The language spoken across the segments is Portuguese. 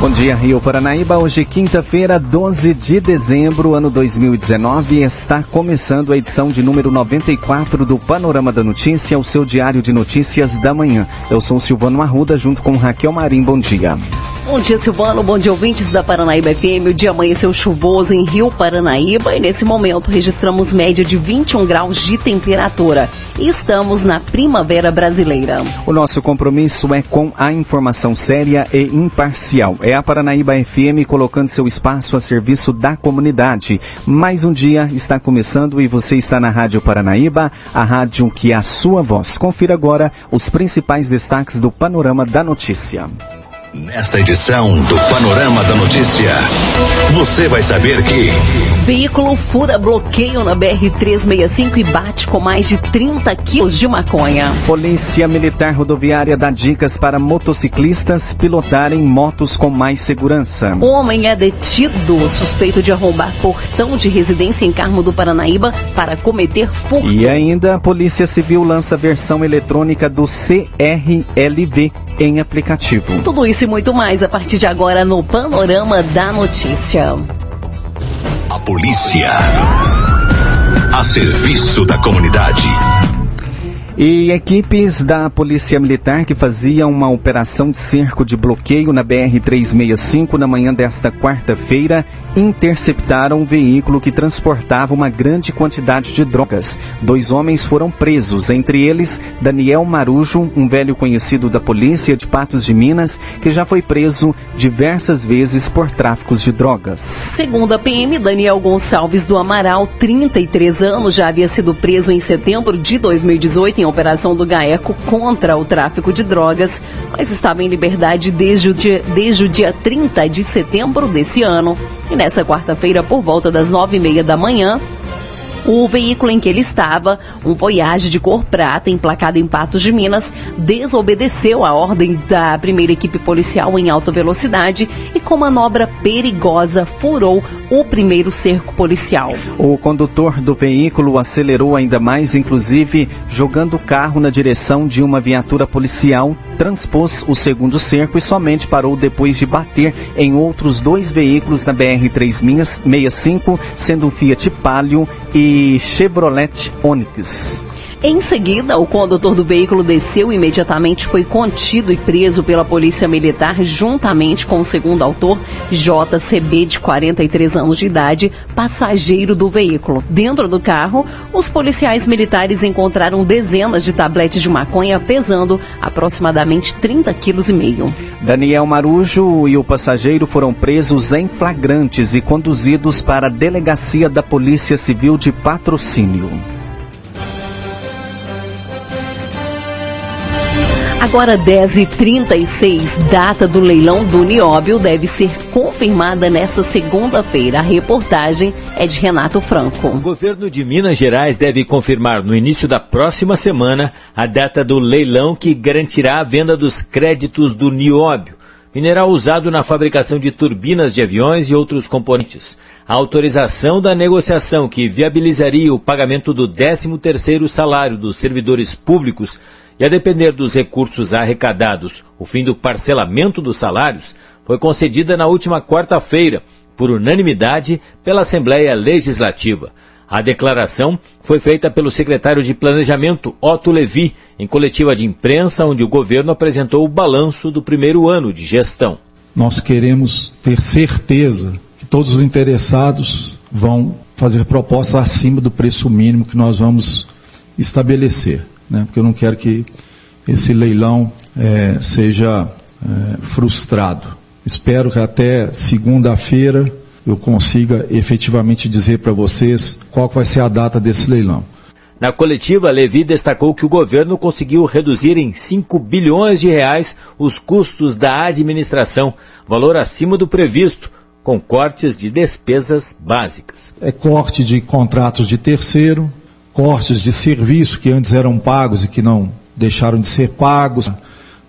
Bom dia, Rio Paranaíba. Hoje, quinta-feira, 12 de dezembro, ano 2019, está começando a edição de número 94 do Panorama da Notícia, o seu diário de notícias da manhã. Eu sou Silvano Arruda, junto com Raquel Marim. Bom dia. Bom dia, Silvano. Bom dia, ouvintes da Paranaíba FM. O dia amanheceu chuvoso em Rio Paranaíba e nesse momento registramos média de 21 graus de temperatura. Estamos na primavera brasileira. O nosso compromisso é com a informação séria e imparcial. É a Paranaíba FM colocando seu espaço a serviço da comunidade. Mais um dia está começando e você está na Rádio Paranaíba, a rádio que é a sua voz. Confira agora os principais destaques do Panorama da Notícia. Nesta edição do Panorama da Notícia, você vai saber que. Veículo fura bloqueio na BR-365 e bate com mais de 30 quilos de maconha. Polícia Militar Rodoviária dá dicas para motociclistas pilotarem motos com mais segurança. Homem é detido, suspeito de arrombar portão de residência em Carmo do Paranaíba para cometer furto. E ainda, a Polícia Civil lança versão eletrônica do CRLV em aplicativo. Tudo isso e muito mais a partir de agora no Panorama da Notícia. A polícia. A serviço da comunidade. E equipes da Polícia Militar que faziam uma operação de cerco de bloqueio na BR-365 na manhã desta quarta-feira interceptaram um veículo que transportava uma grande quantidade de drogas. Dois homens foram presos, entre eles Daniel Marujo, um velho conhecido da polícia de Patos de Minas, que já foi preso diversas vezes por tráficos de drogas. Segundo a PM, Daniel Gonçalves do Amaral, 33 anos, já havia sido preso em setembro de 2018 em operação do GAECO contra o tráfico de drogas, mas estava em liberdade desde o dia, desde o dia 30 de setembro desse ano. E nessa quarta-feira, por volta das nove e meia da manhã, o veículo em que ele estava, um Voyage de cor prata, emplacado em Patos de Minas, desobedeceu a ordem da primeira equipe policial em alta velocidade e, com manobra perigosa, furou o primeiro cerco policial. O condutor do veículo acelerou ainda mais, inclusive jogando o carro na direção de uma viatura policial, transpôs o segundo cerco e somente parou depois de bater em outros dois veículos na BR-365, sendo um Fiat Palio e Chevrolet Onix. Em seguida, o condutor do veículo desceu e imediatamente foi contido e preso pela Polícia Militar, juntamente com o segundo autor, JCB, de 43 anos de idade, passageiro do veículo. Dentro do carro, os policiais militares encontraram dezenas de tabletes de maconha pesando aproximadamente 30 quilos e meio. Daniel Marujo e o passageiro foram presos em flagrantes e conduzidos para a delegacia da Polícia Civil de Patrocínio. Agora 10h36, data do leilão do Nióbio deve ser confirmada nesta segunda-feira. A reportagem é de Renato Franco. O governo de Minas Gerais deve confirmar no início da próxima semana a data do leilão que garantirá a venda dos créditos do Nióbio, mineral usado na fabricação de turbinas de aviões e outros componentes. A autorização da negociação que viabilizaria o pagamento do 13º salário dos servidores públicos e a depender dos recursos arrecadados, o fim do parcelamento dos salários foi concedida na última quarta-feira, por unanimidade, pela Assembleia Legislativa. A declaração foi feita pelo secretário de Planejamento, Otto Levi, em coletiva de imprensa, onde o governo apresentou o balanço do primeiro ano de gestão. Nós queremos ter certeza que todos os interessados vão fazer propostas acima do preço mínimo que nós vamos estabelecer né, porque eu não quero que esse leilão é, seja é, frustrado. Espero que até segunda-feira eu consiga efetivamente dizer para vocês qual vai ser a data desse leilão. Na coletiva, Levi destacou que o governo conseguiu reduzir em 5 bilhões de reais os custos da administração, valor acima do previsto, com cortes de despesas básicas. É corte de contratos de terceiro, cortes de serviço que antes eram pagos e que não deixaram de ser pagos,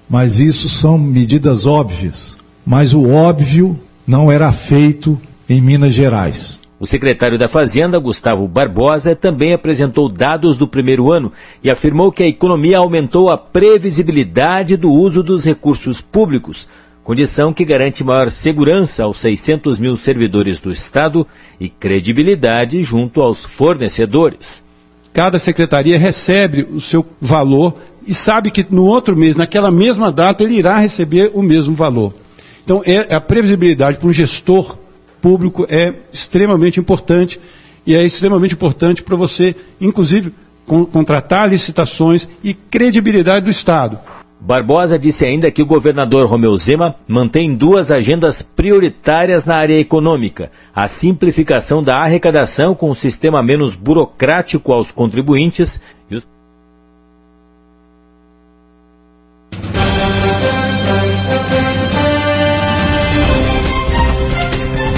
mas isso são medidas óbvias. Mas o óbvio não era feito em Minas Gerais. O secretário da Fazenda, Gustavo Barbosa, também apresentou dados do primeiro ano e afirmou que a economia aumentou a previsibilidade do uso dos recursos públicos, condição que garante maior segurança aos 600 mil servidores do Estado e credibilidade junto aos fornecedores. Cada secretaria recebe o seu valor e sabe que no outro mês, naquela mesma data, ele irá receber o mesmo valor. Então, é a previsibilidade para um gestor público é extremamente importante e é extremamente importante para você, inclusive, contratar licitações e credibilidade do Estado. Barbosa disse ainda que o governador Romeu Zema mantém duas agendas prioritárias na área econômica: a simplificação da arrecadação com um sistema menos burocrático aos contribuintes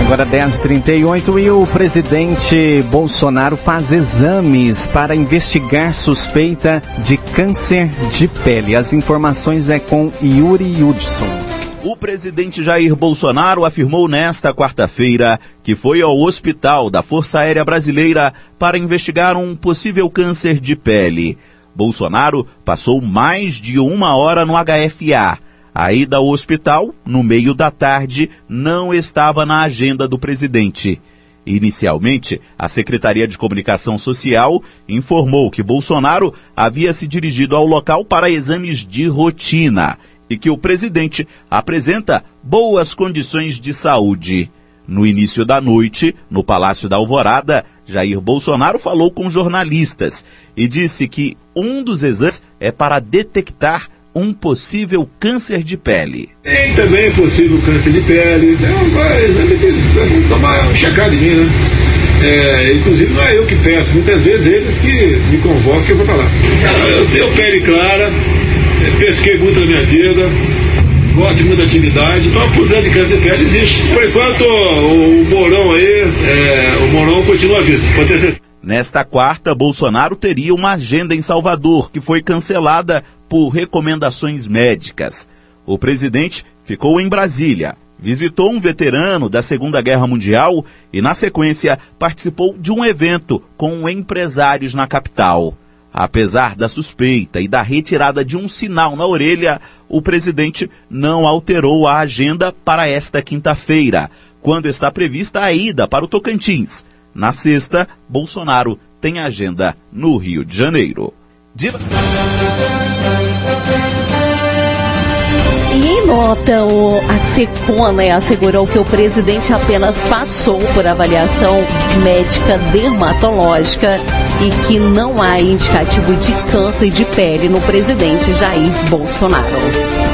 Agora 10h38 e o presidente Bolsonaro faz exames para investigar suspeita de câncer de pele. As informações é com Yuri Hudson. O presidente Jair Bolsonaro afirmou nesta quarta-feira que foi ao hospital da Força Aérea Brasileira para investigar um possível câncer de pele. Bolsonaro passou mais de uma hora no HFA a ida ao hospital, no meio da tarde, não estava na agenda do presidente. Inicialmente, a Secretaria de Comunicação Social informou que Bolsonaro havia se dirigido ao local para exames de rotina e que o presidente apresenta boas condições de saúde. No início da noite, no Palácio da Alvorada, Jair Bolsonaro falou com jornalistas e disse que um dos exames é para detectar um possível câncer de pele. Tem também possível câncer de pele. Então, vai, vai tomar um mim, né? É, inclusive não é eu que peço, muitas vezes eles que me convocam que eu vou lá. Eu tenho pele clara, é, pesquei muito na minha vida, gosto de muita atividade, então acusando de câncer de pele existe. Por enquanto, o, o Mourão aí, é, o Mourão continua vivo, pode ter certeza. Nesta quarta, Bolsonaro teria uma agenda em Salvador, que foi cancelada por recomendações médicas. O presidente ficou em Brasília, visitou um veterano da Segunda Guerra Mundial e, na sequência, participou de um evento com empresários na capital. Apesar da suspeita e da retirada de um sinal na orelha, o presidente não alterou a agenda para esta quinta-feira, quando está prevista a ida para o Tocantins. Na sexta, Bolsonaro tem agenda no Rio de Janeiro. De... E em nota, a Secona assegurou que o presidente apenas passou por avaliação médica dermatológica e que não há indicativo de câncer de pele no presidente Jair Bolsonaro.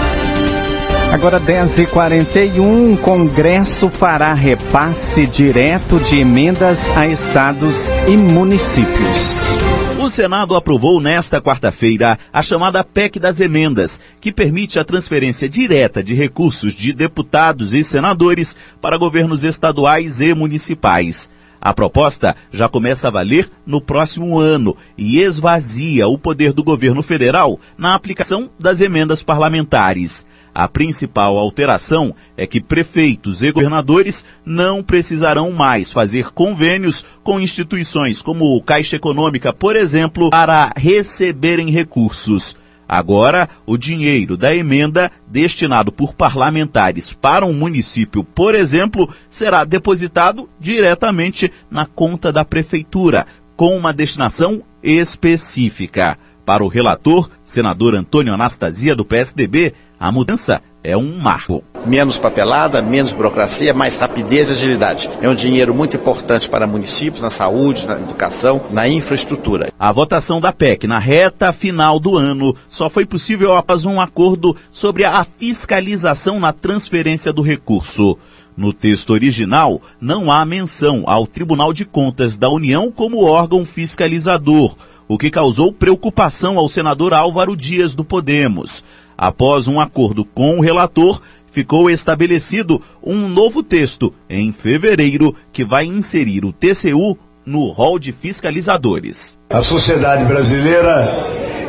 Agora 10h41, Congresso fará repasse direto de emendas a estados e municípios. O Senado aprovou nesta quarta-feira a chamada PEC das emendas, que permite a transferência direta de recursos de deputados e senadores para governos estaduais e municipais. A proposta já começa a valer no próximo ano e esvazia o poder do governo federal na aplicação das emendas parlamentares. A principal alteração é que prefeitos e governadores não precisarão mais fazer convênios com instituições como Caixa Econômica, por exemplo, para receberem recursos. Agora, o dinheiro da emenda destinado por parlamentares para um município, por exemplo, será depositado diretamente na conta da prefeitura, com uma destinação específica. Para o relator, senador Antônio Anastasia, do PSDB, a mudança é um marco. Menos papelada, menos burocracia, mais rapidez e agilidade. É um dinheiro muito importante para municípios, na saúde, na educação, na infraestrutura. A votação da PEC na reta final do ano só foi possível após um acordo sobre a fiscalização na transferência do recurso. No texto original, não há menção ao Tribunal de Contas da União como órgão fiscalizador, o que causou preocupação ao senador Álvaro Dias do Podemos. Após um acordo com o relator, ficou estabelecido um novo texto em fevereiro que vai inserir o TCU no rol de fiscalizadores. A sociedade brasileira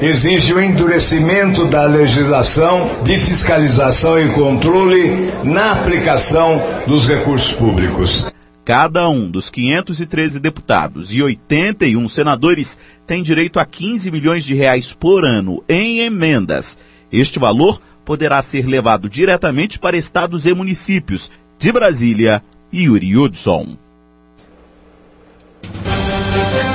exige o endurecimento da legislação de fiscalização e controle na aplicação dos recursos públicos. Cada um dos 513 deputados e 81 senadores tem direito a 15 milhões de reais por ano em emendas. Este valor poderá ser levado diretamente para estados e municípios. De Brasília, Yuri Hudson.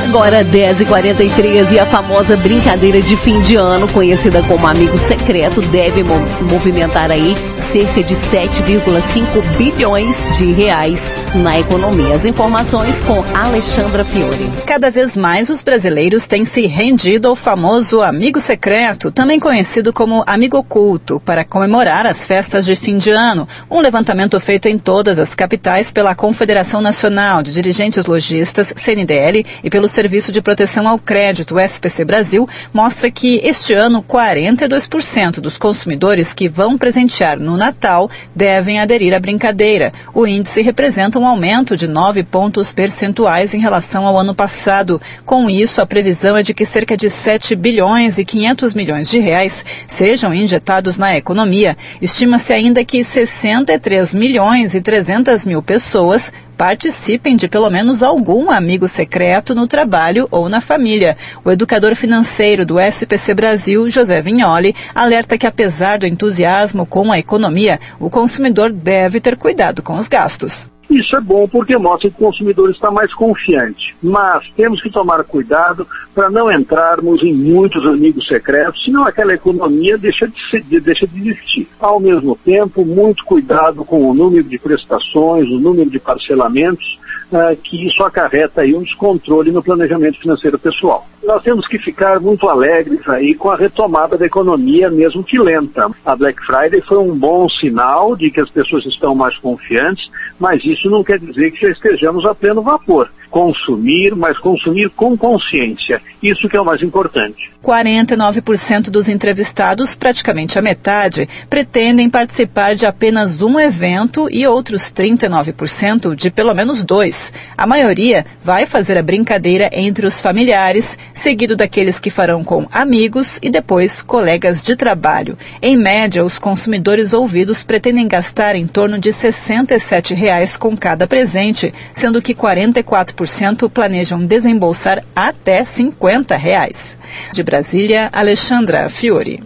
Agora 10h43 e a famosa brincadeira de fim de ano, conhecida como Amigo Secreto, deve movimentar aí cerca de 7,5 bilhões de reais na economia. As informações com Alexandra Fiore. Cada vez mais os brasileiros têm se rendido ao famoso Amigo Secreto, também conhecido como Amigo Oculto, para comemorar as festas de fim de ano. Um levantamento feito em todas as capitais pela Confederação Nacional de Dirigentes Logistas, CNDL, e pelo Serviço de Proteção ao Crédito, SPC Brasil, mostra que este ano 42% dos consumidores que vão presentear no Natal devem aderir à brincadeira. O índice representa um aumento de 9 pontos percentuais em relação ao ano passado. Com isso, a previsão é de que cerca de 7 bilhões e 500 milhões de reais sejam injetados na economia. Estima-se ainda que 63 milhões e 300 mil pessoas participem de pelo menos algum amigo secreto no trabalho ou na família. O educador financeiro do SPC Brasil, José Vignoli, alerta que apesar do entusiasmo com a economia, o consumidor deve ter cuidado com os gastos. Isso é bom porque mostra que o consumidor está mais confiante. Mas temos que tomar cuidado para não entrarmos em muitos amigos secretos, senão aquela economia deixa de, ser, deixa de existir. Ao mesmo tempo, muito cuidado com o número de prestações, o número de parcelamentos, uh, que isso acarreta aí um descontrole no planejamento financeiro pessoal. Nós temos que ficar muito alegres aí com a retomada da economia, mesmo que lenta. A Black Friday foi um bom sinal de que as pessoas estão mais confiantes, mas isso não quer dizer que já estejamos a pleno vapor consumir, mas consumir com consciência. Isso que é o mais importante. 49% dos entrevistados, praticamente a metade, pretendem participar de apenas um evento e outros 39% de pelo menos dois. A maioria vai fazer a brincadeira entre os familiares, seguido daqueles que farão com amigos e depois colegas de trabalho. Em média, os consumidores ouvidos pretendem gastar em torno de 67 reais com cada presente, sendo que 44 40% planejam desembolsar até 50 reais. De Brasília, Alexandra Fiore.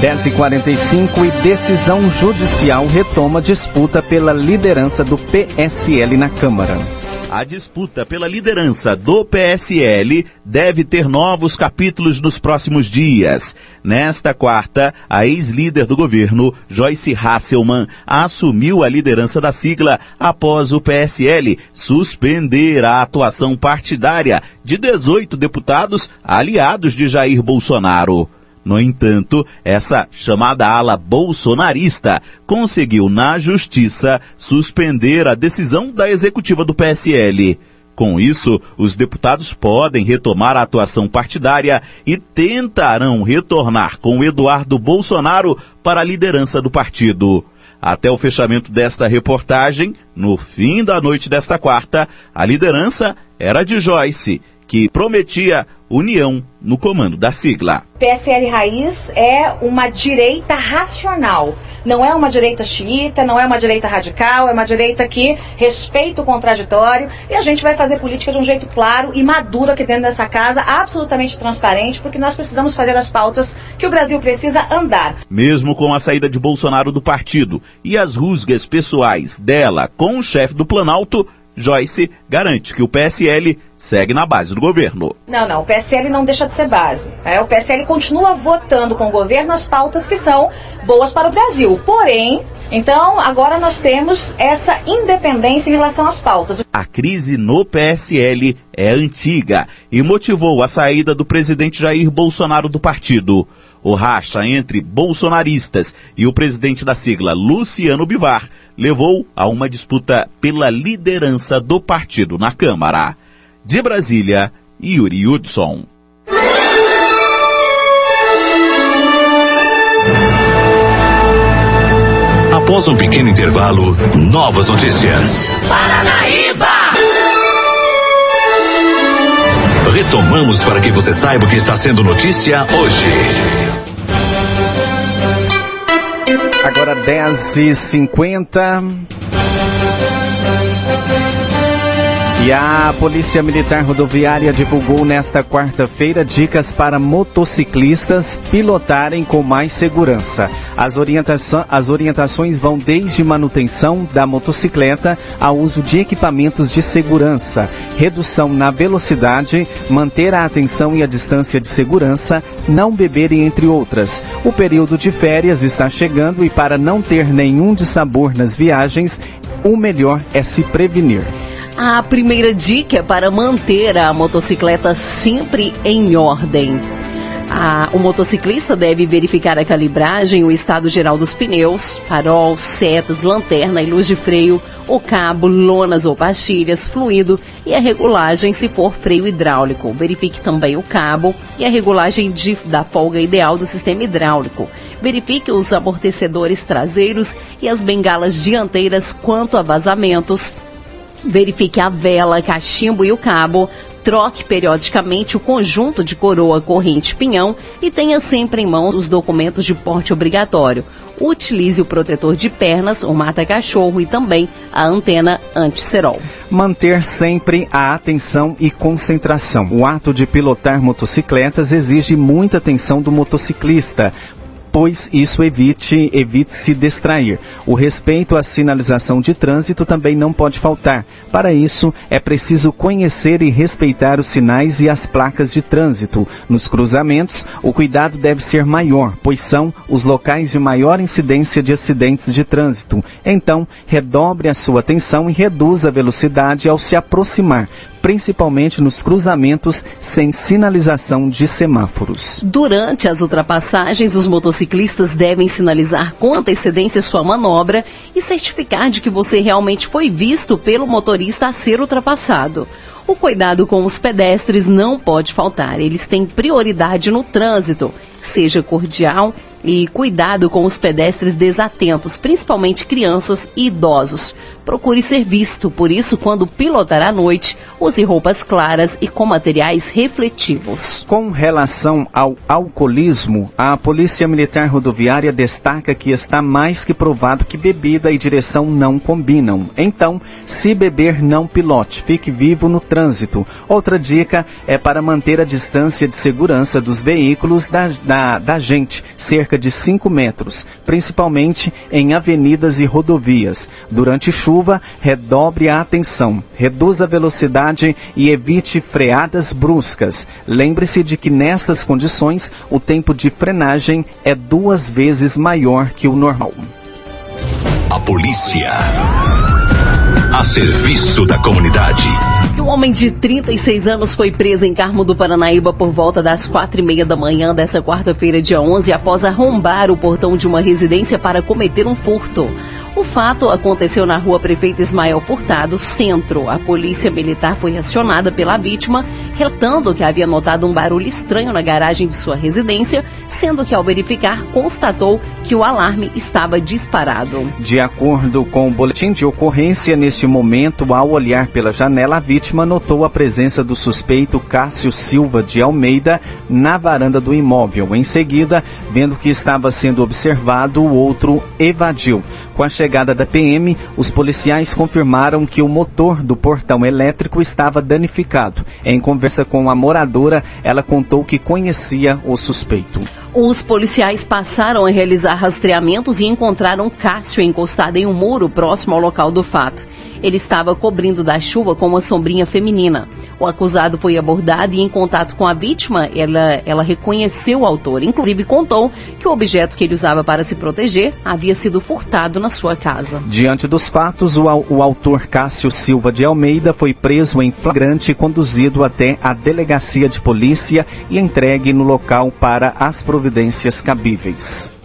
10h45 e decisão judicial retoma disputa pela liderança do PSL na Câmara. A disputa pela liderança do PSL deve ter novos capítulos nos próximos dias. Nesta quarta, a ex-líder do governo, Joyce Hasselmann, assumiu a liderança da sigla após o PSL suspender a atuação partidária de 18 deputados aliados de Jair Bolsonaro. No entanto, essa chamada ala bolsonarista conseguiu na justiça suspender a decisão da executiva do PSL. Com isso, os deputados podem retomar a atuação partidária e tentarão retornar com Eduardo Bolsonaro para a liderança do partido. Até o fechamento desta reportagem, no fim da noite desta quarta, a liderança era de Joyce que prometia união no comando da sigla. PSL Raiz é uma direita racional. Não é uma direita xiita, não é uma direita radical, é uma direita que respeita o contraditório e a gente vai fazer política de um jeito claro e maduro aqui dentro dessa casa, absolutamente transparente, porque nós precisamos fazer as pautas que o Brasil precisa andar. Mesmo com a saída de Bolsonaro do partido e as rusgas pessoais dela com o chefe do Planalto, Joyce garante que o PSL segue na base do governo. Não, não, o PSL não deixa de ser base. É, o PSL continua votando com o governo as pautas que são boas para o Brasil. Porém, então agora nós temos essa independência em relação às pautas. A crise no PSL é antiga e motivou a saída do presidente Jair Bolsonaro do partido. O racha entre bolsonaristas e o presidente da sigla, Luciano Bivar, levou a uma disputa pela liderança do partido na Câmara. De Brasília, Yuri Hudson. Após um pequeno intervalo, novas notícias. Paranaíba! Retomamos para que você saiba o que está sendo notícia hoje. Agora 10h50. E a Polícia Militar Rodoviária divulgou nesta quarta-feira dicas para motociclistas pilotarem com mais segurança. As, as orientações vão desde manutenção da motocicleta ao uso de equipamentos de segurança, redução na velocidade, manter a atenção e a distância de segurança, não beber, entre outras. O período de férias está chegando e para não ter nenhum dissabor nas viagens, o melhor é se prevenir. A primeira dica é para manter a motocicleta sempre em ordem. A, o motociclista deve verificar a calibragem, o estado geral dos pneus, farol, setas, lanterna e luz de freio, o cabo, lonas ou pastilhas, fluido e a regulagem se for freio hidráulico. Verifique também o cabo e a regulagem de, da folga ideal do sistema hidráulico. Verifique os amortecedores traseiros e as bengalas dianteiras quanto a vazamentos Verifique a vela, cachimbo e o cabo. Troque periodicamente o conjunto de coroa, corrente pinhão e tenha sempre em mãos os documentos de porte obrigatório. Utilize o protetor de pernas, o mata-cachorro e também a antena anti-cerol. Manter sempre a atenção e concentração. O ato de pilotar motocicletas exige muita atenção do motociclista pois isso evite, evite se distrair. O respeito à sinalização de trânsito também não pode faltar. Para isso, é preciso conhecer e respeitar os sinais e as placas de trânsito. Nos cruzamentos, o cuidado deve ser maior, pois são os locais de maior incidência de acidentes de trânsito. Então, redobre a sua atenção e reduza a velocidade ao se aproximar, principalmente nos cruzamentos sem sinalização de semáforos. Durante as ultrapassagens, os motociclistas devem sinalizar com antecedência sua manobra e certificar de que você realmente foi visto pelo motorista a ser ultrapassado. O cuidado com os pedestres não pode faltar, eles têm prioridade no trânsito. Seja cordial e cuidado com os pedestres desatentos, principalmente crianças e idosos. Procure ser visto, por isso, quando pilotar à noite, use roupas claras e com materiais refletivos. Com relação ao alcoolismo, a Polícia Militar Rodoviária destaca que está mais que provado que bebida e direção não combinam. Então, se beber, não pilote, fique vivo no trânsito. Outra dica é para manter a distância de segurança dos veículos da, da, da gente, cerca de 5 metros, principalmente em avenidas e rodovias. Durante chuva, redobre a atenção, reduza a velocidade e evite freadas bruscas. Lembre-se de que nessas condições o tempo de frenagem é duas vezes maior que o normal. A polícia. A serviço da comunidade. Um homem de 36 anos foi preso em Carmo do Paranaíba por volta das quatro e meia da manhã dessa quarta-feira, dia 11, após arrombar o portão de uma residência para cometer um furto. O fato aconteceu na rua Prefeito Ismael Furtado, centro. A polícia militar foi acionada pela vítima, relatando que havia notado um barulho estranho na garagem de sua residência, sendo que ao verificar constatou que o alarme estava disparado. De acordo com o boletim de ocorrência, neste momento, ao olhar pela janela, a vítima notou a presença do suspeito Cássio Silva de Almeida na varanda do imóvel. Em seguida, vendo que estava sendo observado, o outro evadiu. Com a chegada da PM, os policiais confirmaram que o motor do portão elétrico estava danificado. Em conversa com a moradora, ela contou que conhecia o suspeito. Os policiais passaram a realizar rastreamentos e encontraram Cássio encostado em um muro próximo ao local do fato. Ele estava cobrindo da chuva com uma sombrinha feminina. O acusado foi abordado e, em contato com a vítima, ela, ela reconheceu o autor. Inclusive, contou que o objeto que ele usava para se proteger havia sido furtado na sua casa. Diante dos fatos, o, o autor Cássio Silva de Almeida foi preso em flagrante e conduzido até a delegacia de polícia e entregue no local para as providências cabíveis.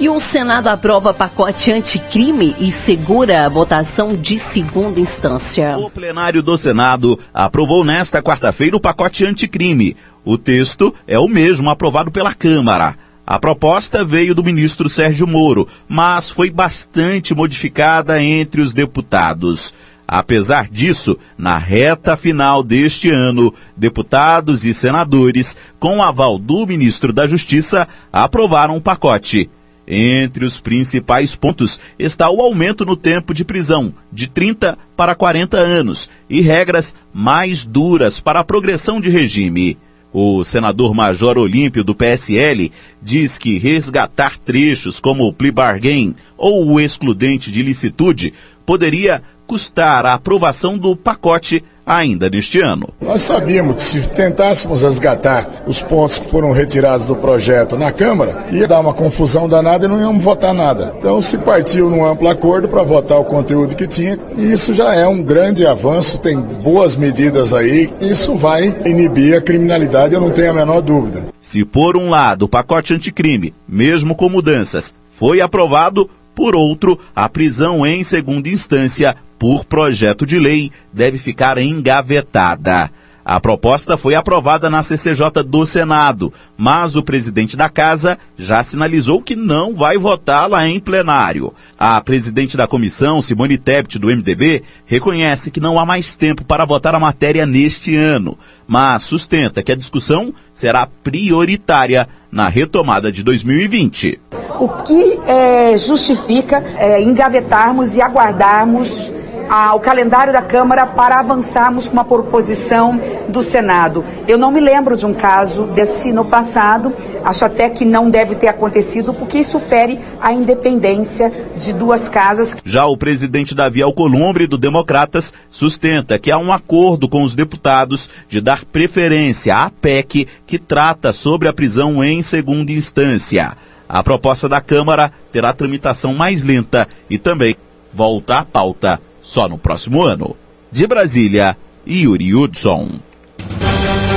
E o Senado aprova pacote anticrime e segura a votação de segunda instância. O plenário do Senado aprovou nesta quarta-feira o pacote anticrime. O texto é o mesmo aprovado pela Câmara. A proposta veio do ministro Sérgio Moro, mas foi bastante modificada entre os deputados. Apesar disso, na reta final deste ano, deputados e senadores, com o aval do ministro da Justiça, aprovaram um pacote. Entre os principais pontos está o aumento no tempo de prisão, de 30 para 40 anos, e regras mais duras para a progressão de regime. O senador Major Olímpio do PSL diz que resgatar trechos como o plea bargain ou o excludente de licitude poderia custar a aprovação do pacote ainda neste ano. Nós sabíamos que se tentássemos resgatar os pontos que foram retirados do projeto na Câmara, ia dar uma confusão danada e não íamos votar nada. Então se partiu num amplo acordo para votar o conteúdo que tinha, e isso já é um grande avanço, tem boas medidas aí, isso vai inibir a criminalidade, eu não tenho a menor dúvida. Se por um lado o pacote anticrime, mesmo com mudanças, foi aprovado, por outro, a prisão em segunda instância por projeto de lei deve ficar engavetada. A proposta foi aprovada na CCJ do Senado, mas o presidente da casa já sinalizou que não vai votá-la em plenário. A presidente da comissão, Simone Tebet, do MDB, reconhece que não há mais tempo para votar a matéria neste ano, mas sustenta que a discussão será prioritária na retomada de 2020. O que é, justifica é, engavetarmos e aguardarmos ao calendário da Câmara para avançarmos com uma proposição do Senado. Eu não me lembro de um caso desse no passado, acho até que não deve ter acontecido, porque isso fere a independência de duas casas. Já o presidente Davi Alcolumbre, do Democratas, sustenta que há um acordo com os deputados de dar preferência à PEC que trata sobre a prisão em segunda instância. A proposta da Câmara terá tramitação mais lenta e também volta à pauta só no próximo ano. De Brasília, Yuri Hudson.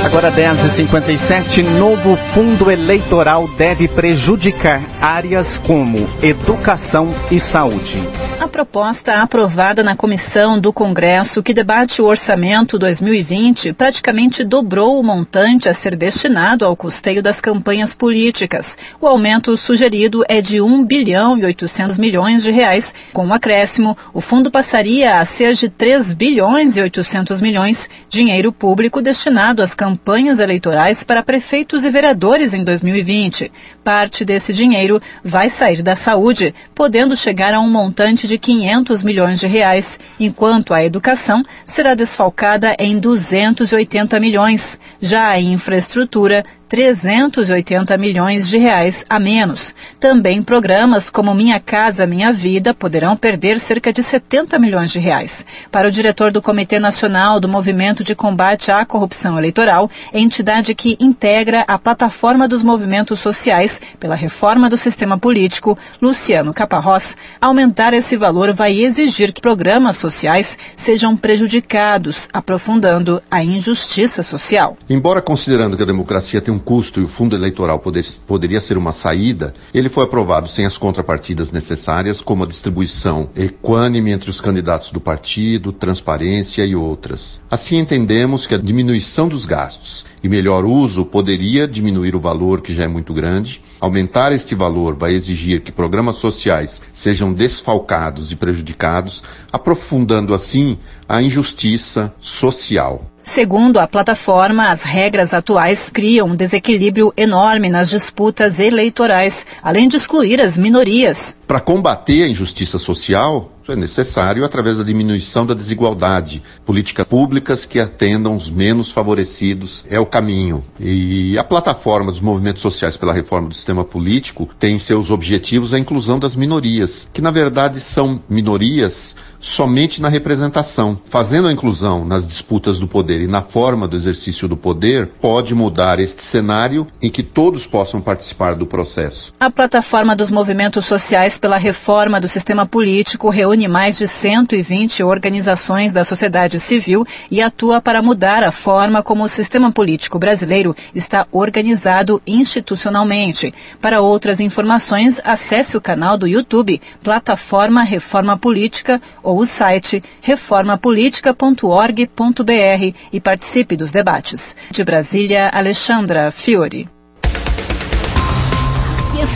Agora 10h57, novo fundo eleitoral deve prejudicar áreas como educação e saúde. A proposta aprovada na comissão do Congresso que debate o orçamento 2020 praticamente dobrou o montante a ser destinado ao custeio das campanhas políticas. O aumento sugerido é de 1 bilhão e 800 milhões de reais. Com o um acréscimo, o fundo passaria a ser de 3 bilhões e 800 milhões, dinheiro público destinado às campanhas campanhas eleitorais para prefeitos e vereadores em 2020. Parte desse dinheiro vai sair da saúde, podendo chegar a um montante de 500 milhões de reais, enquanto a educação será desfalcada em 280 milhões. Já a infraestrutura 380 milhões de reais a menos. Também programas como Minha Casa Minha Vida poderão perder cerca de 70 milhões de reais. Para o diretor do Comitê Nacional do Movimento de Combate à Corrupção Eleitoral, entidade que integra a plataforma dos movimentos sociais pela reforma do sistema político, Luciano Caparrós, aumentar esse valor vai exigir que programas sociais sejam prejudicados, aprofundando a injustiça social. Embora considerando que a democracia tem um custo e o fundo eleitoral poder, poderia ser uma saída, ele foi aprovado sem as contrapartidas necessárias, como a distribuição equânime entre os candidatos do partido, transparência e outras. Assim entendemos que a diminuição dos gastos e melhor uso poderia diminuir o valor que já é muito grande. Aumentar este valor vai exigir que programas sociais sejam desfalcados e prejudicados, aprofundando assim a injustiça social. Segundo a plataforma, as regras atuais criam um desequilíbrio enorme nas disputas eleitorais, além de excluir as minorias. Para combater a injustiça social, é necessário através da diminuição da desigualdade. Políticas públicas que atendam os menos favorecidos é o caminho. E a plataforma dos movimentos sociais pela reforma do sistema político tem seus objetivos a inclusão das minorias, que na verdade são minorias somente na representação. Fazendo a inclusão nas disputas do poder e na forma do exercício do poder, pode mudar este cenário em que todos possam participar do processo. A plataforma dos movimentos sociais pela reforma do sistema político reúne mais de 120 organizações da sociedade civil e atua para mudar a forma como o sistema político brasileiro está organizado institucionalmente. Para outras informações, acesse o canal do YouTube Plataforma Reforma Política ou ou o site reformapolitica.org.br e participe dos debates. De Brasília, Alexandra Fiore.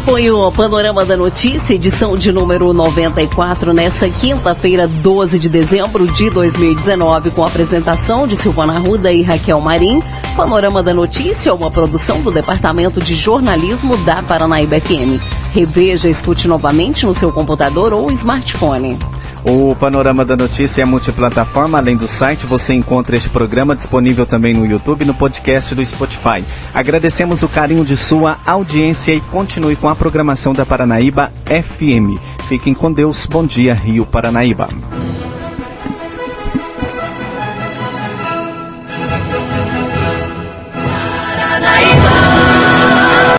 Foi o Panorama da Notícia, edição de número 94, nessa quinta-feira, 12 de dezembro de 2019, com a apresentação de Silvana Ruda e Raquel Marim. Panorama da Notícia é uma produção do Departamento de Jornalismo da Paranaíba FM. Reveja, escute novamente no seu computador ou smartphone. O Panorama da Notícia é multiplataforma. Além do site, você encontra este programa disponível também no YouTube e no podcast do Spotify. Agradecemos o carinho de sua audiência e continue com a programação da Paranaíba FM. Fiquem com Deus. Bom dia, Rio Paranaíba.